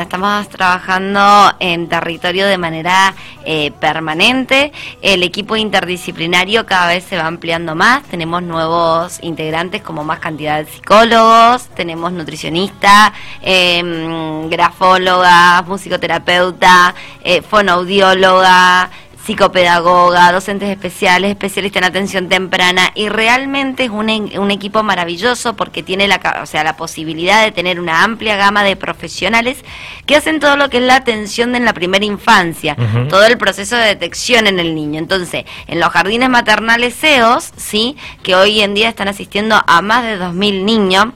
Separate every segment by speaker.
Speaker 1: Estamos trabajando en territorio de manera eh, permanente. El equipo interdisciplinario cada vez se va ampliando más. Tenemos nuevos integrantes como más cantidad de psicólogos, tenemos nutricionistas, eh, grafólogas, musicoterapeuta, eh, fonoaudióloga, psicopedagoga, docentes especiales, especialistas en atención temprana y realmente es un, un, equipo maravilloso porque tiene la, o sea, la posibilidad de tener una amplia gama de profesionales que hacen todo lo que es la atención en la primera infancia, todo el proceso de detección en el niño. Entonces, en los jardines maternales CEOs, sí, que hoy en día están asistiendo a más de 2.000 niños,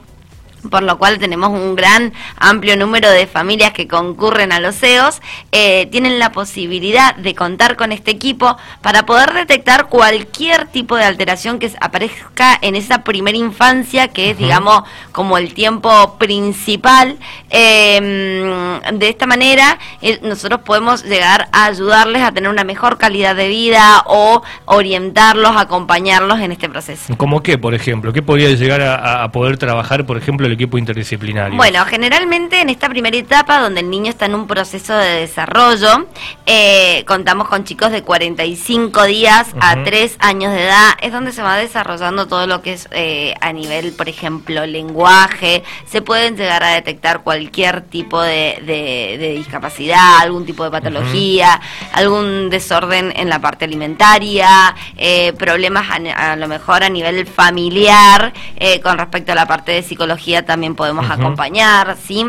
Speaker 1: por lo cual tenemos un gran amplio número de familias que concurren a los CEOs, eh, tienen la posibilidad de contar con este equipo para poder detectar cualquier tipo de alteración que aparezca en esa primera infancia, que es, digamos, como el tiempo principal. Em, de esta manera, eh, nosotros podemos llegar a ayudarles a tener una mejor calidad de vida o orientarlos, acompañarlos en este proceso.
Speaker 2: ¿Cómo qué, por ejemplo? ¿Qué podría llegar a, a poder trabajar, por ejemplo, el equipo interdisciplinario?
Speaker 1: Bueno, generalmente en esta primera etapa, donde el niño está en un proceso de desarrollo, eh, contamos con chicos de 45 días a 3 años de edad, es donde se va desarrollando todo lo que es eh, a nivel, por ejemplo, lenguaje, se pueden llegar a detectar cualquier tipo de, discapacidad, algún tipo de patología, algún desorden en la parte alimentaria, eh, problemas a, a, lo mejor a nivel familiar con respecto a la parte de psicología también podemos acompañar, ¿sí?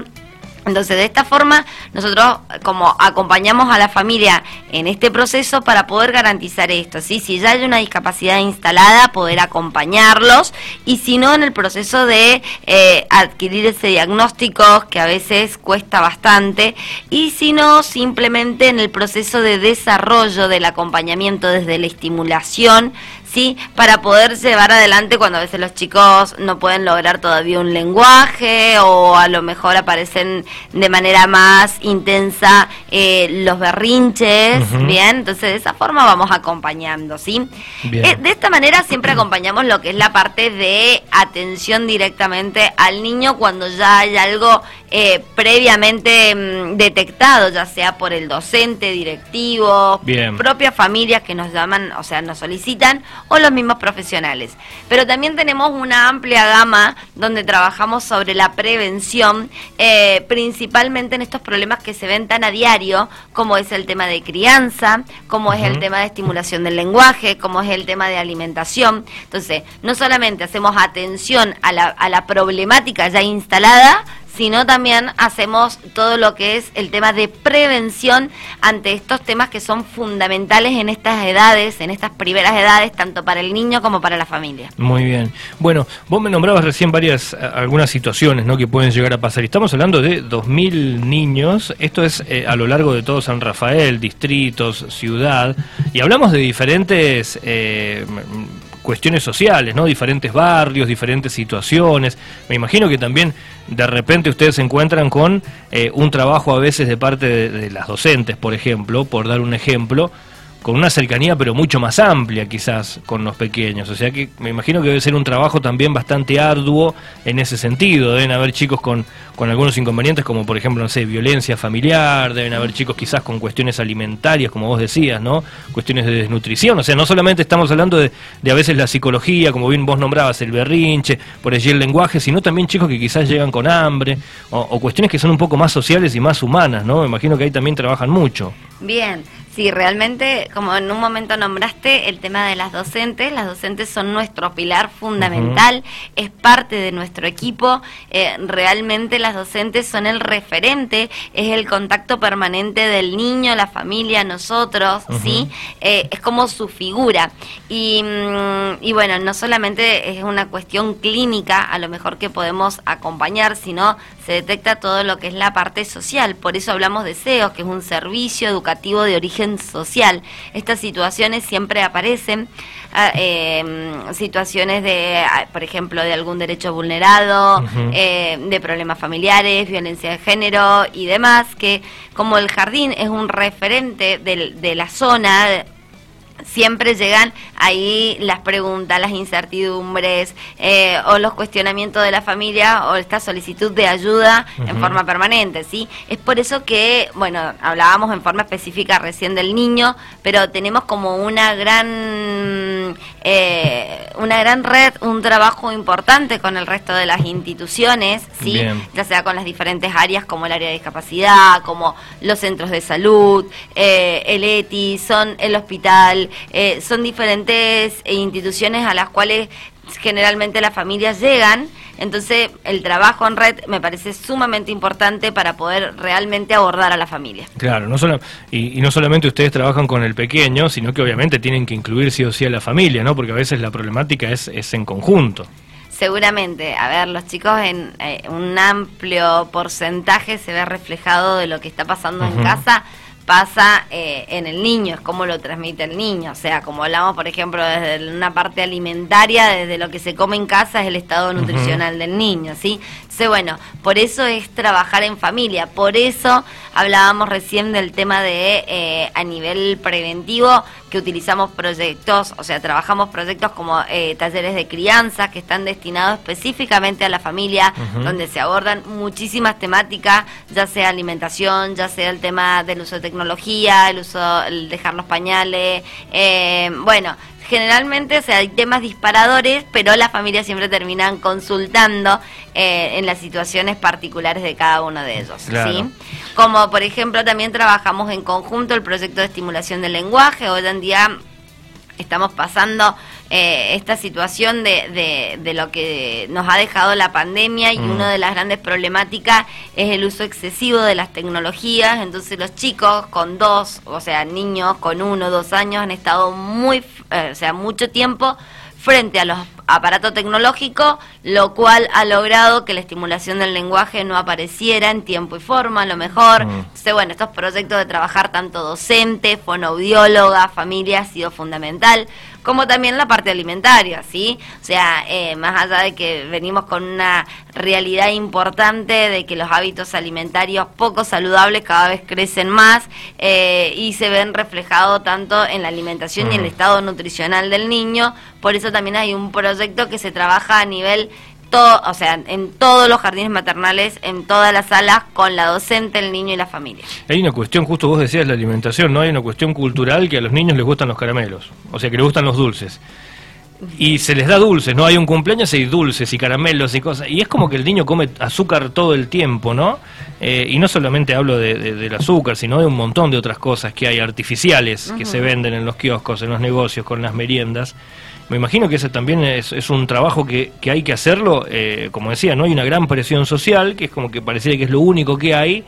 Speaker 1: Entonces, de esta forma, nosotros como acompañamos a la familia en este proceso para poder garantizar esto, ¿sí? Si ya hay una discapacidad instalada, poder acompañarlos y si no, en el proceso de eh, adquirir ese diagnóstico que a veces cuesta bastante y si no, simplemente en el proceso de desarrollo del acompañamiento desde la estimulación, ¿sí? Para poder llevar adelante cuando a veces los chicos no pueden lograr todavía un lenguaje o a lo mejor aparecen de manera más intensa eh, los berrinches, ¿bien? Entonces de esa forma vamos acompañando, ¿sí? Eh, de esta manera siempre acompañamos lo que es la parte de atención directamente al niño cuando ya hay algo eh, previamente mm, detectado, ya sea por el docente, directivo, propias familias que nos llaman, o sea, nos solicitan, o los mismos profesionales. Pero también tenemos una amplia gama donde trabajamos sobre la prevención, eh, principalmente en estos problemas que se ven tan a diario, como es el tema de crianza, como es el tema de estimulación del lenguaje, como es el tema de alimentación. Entonces, no solamente hacemos atención a la, a la problemática ya instalada, sino también hacemos todo lo que es el tema de prevención ante estos temas que son fundamentales en estas edades, en estas primeras edades, tanto para el niño como para la familia.
Speaker 2: Muy bien. Bueno, vos me nombrabas recién varias, algunas situaciones ¿no? que pueden llegar a pasar. Estamos hablando de 2.000 niños, esto es eh, a lo largo de todo San Rafael, distritos, ciudad, y hablamos de diferentes... Eh, cuestiones sociales, ¿no? Diferentes barrios, diferentes situaciones. Me imagino que también de repente ustedes se encuentran con eh, un trabajo a veces de parte de, las docentes, por ejemplo, por dar un ejemplo, con una cercanía pero mucho más amplia quizás con los pequeños. O sea que me imagino que debe ser un trabajo también bastante arduo en ese sentido. Deben haber chicos con, con algunos inconvenientes como por ejemplo, no sé, violencia familiar, deben haber chicos quizás con cuestiones alimentarias, como vos decías, ¿no? Cuestiones de desnutrición. O sea, no solamente estamos hablando de, de a veces la psicología, como bien vos nombrabas, el berrinche, por allí el lenguaje, sino también chicos que quizás llegan con hambre o, o cuestiones que son un poco más sociales y más humanas, ¿no? Me imagino que ahí también trabajan mucho.
Speaker 1: Bien, sí, realmente, como en un momento nombraste, el tema de las docentes, las docentes son nuestro pilar fundamental, es parte de nuestro equipo, eh, realmente las docentes son el referente, es el contacto permanente del niño, la familia, nosotros, ¿sí? Eh, es como su figura. Y, mm, y bueno, no solamente es una cuestión clínica, a lo mejor que podemos acompañar, sino se detecta todo lo que es la parte social, por eso hablamos de SEO, que es un servicio educativo de origen social. Estas situaciones siempre aparecen, ah, em, situaciones de, ah, por ejemplo, de algún derecho vulnerado, eh, de problemas familiares, violencia de género y demás, que como el jardín es un referente de, de la zona, siempre llegan ahí las preguntas, las incertidumbres eh, o los cuestionamientos de la familia o esta solicitud de ayuda en forma permanente, ¿sí? Es por eso que, bueno, hablábamos en forma específica recién del niño, pero tenemos como una gran eh, una gran red, un trabajo importante con el resto de las instituciones, ¿sí? Ya sea con las diferentes áreas como el área de discapacidad, como los centros de salud, eh, el ETI, son el hospital, eh, son diferentes instituciones a las cuales generalmente las familias llegan, entonces el trabajo en red me parece sumamente importante para poder realmente abordar a la familia.
Speaker 2: Claro, no solo, y, no solamente ustedes trabajan con el pequeño, sino que obviamente tienen que incluir sí o sí a la familia, ¿no? Porque a veces la problemática es, es en conjunto.
Speaker 1: Seguramente, a ver, los chicos en eh, un amplio porcentaje se ve reflejado de lo que está pasando en casa pasa eh, en el niño, es cómo lo transmite el niño. O sea, como hablamos, por ejemplo, desde una parte alimentaria, desde lo que se come en casa, es el estado nutricional del niño, ¿sí? Entonces, bueno, por eso es trabajar en familia. Por eso hablábamos recién del tema de, eh, a nivel preventivo, que utilizamos proyectos, o sea, trabajamos proyectos como eh, talleres de crianza, que están destinados específicamente a la familia, donde se abordan muchísimas temáticas, ya sea alimentación, ya sea el tema del uso de tecnología, tecnología, el uso, el dejar los pañales, eh, bueno, generalmente o sea, hay temas disparadores, pero las familias siempre terminan consultando eh, en las situaciones particulares de cada uno de ellos. ¿sí? Como por ejemplo también trabajamos en conjunto el proyecto de estimulación del lenguaje, hoy en día estamos pasando eh, esta situación de, de, lo que nos ha dejado la pandemia y mm. una de las grandes problemáticas es el uso excesivo de las tecnologías. Entonces los chicos con dos, o sea, niños con uno, dos años han estado muy, eh, o sea, mucho tiempo frente a los aparatos tecnológicos, lo cual ha logrado que la estimulación del lenguaje no apareciera en tiempo y forma, a lo mejor. Mm. Entonces, bueno, estos proyectos de trabajar tanto docente, fonoaudióloga, familia ha sido fundamental como también la parte alimentaria, ¿sí? O sea, eh, más allá de que venimos con una realidad importante de que los hábitos alimentarios poco saludables cada vez crecen más eh, y se ven reflejados tanto en la alimentación y en el estado nutricional del niño, por eso también hay un proyecto que se trabaja a nivel todo, o sea, en todos los jardines maternales, en todas las salas, con la docente, el niño y la familia.
Speaker 2: Hay una cuestión, justo vos decías la alimentación, ¿no? Hay una cuestión cultural que a los niños les gustan los caramelos, o sea, que les gustan los dulces. Y se les da dulces, ¿no? Hay un cumpleaños y hay dulces y caramelos y cosas. Y es como que el niño come azúcar todo el tiempo, ¿no? Eh, y no solamente hablo de, del azúcar, sino de un montón de otras cosas que hay artificiales que se venden en los kioscos, en los negocios, con las meriendas. Me imagino que ese también es, un trabajo que, que, hay que hacerlo, eh, como decía, no hay una gran presión social, que es como que pareciera que es lo único que hay,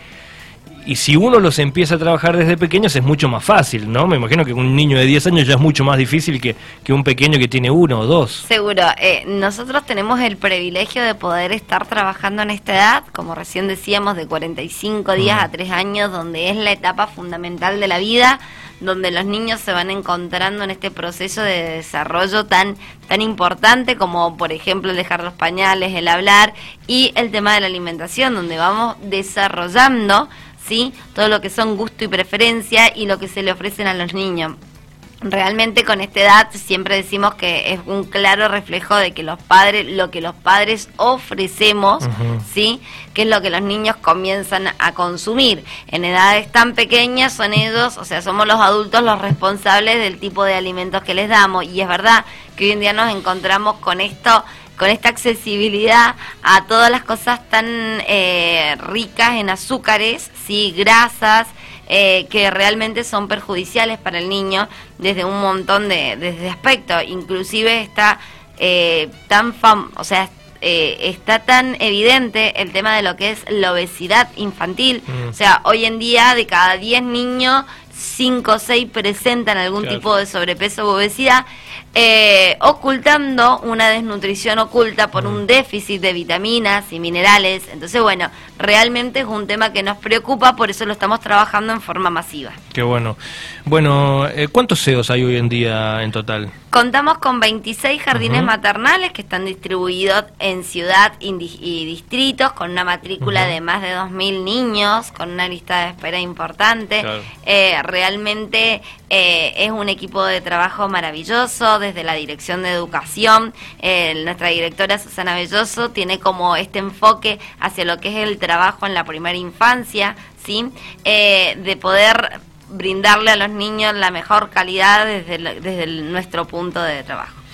Speaker 2: y si uno los empieza a trabajar desde pequeños es mucho más fácil, ¿no? Me imagino que un niño de 10 años ya es mucho más difícil que, que un pequeño que tiene uno o dos.
Speaker 1: Seguro, eh, nosotros tenemos el privilegio de poder estar trabajando en esta edad, como recién decíamos, de 45 días a 3 años, donde es la etapa fundamental de la vida donde los niños se van encontrando en este proceso de desarrollo tan, tan importante como por ejemplo el dejar los pañales, el hablar y el tema de la alimentación, donde vamos desarrollando ¿sí? todo lo que son gusto y preferencia y lo que se le ofrecen a los niños realmente con esta edad siempre decimos que es un claro reflejo de que los padres, lo que los padres ofrecemos, ¿sí? Que es lo que los niños comienzan a consumir. En edades tan pequeñas son ellos, o sea, somos los adultos los responsables del tipo de alimentos que les damos. Y es verdad que hoy en día nos encontramos con esto con esta accesibilidad a todas las cosas tan eh, ricas en azúcares, sí, grasas, eh, que realmente son perjudiciales para el niño desde un montón de, desde aspectos. Inclusive está eh, tan fam o sea, eh, está tan evidente el tema de lo que es la obesidad infantil. Mm. O sea, hoy en día de cada 10 niños, 5 o 6 presentan algún tipo de sobrepeso o obesidad, eh, ocultando una desnutrición oculta por un mm. déficit de vitaminas y minerales. Entonces, bueno, realmente es un tema que nos preocupa, por eso lo estamos trabajando en forma masiva.
Speaker 2: Qué bueno. Bueno, eh, ¿cuántos CEOs hay hoy en día en total?
Speaker 1: Contamos con 26 jardines maternales que están distribuidos en ciudad y distritos, con una matrícula de más de 2.000 niños, con una lista de espera importante. Eh, realmente eh, es un equipo de trabajo maravilloso desde la Dirección de Educación. nuestra directora Susana Belloso tiene como este enfoque hacia lo que es el trabajo en la primera infancia, ¿sí? de poder brindarle a los niños la mejor calidad desde, desde nuestro punto de trabajo.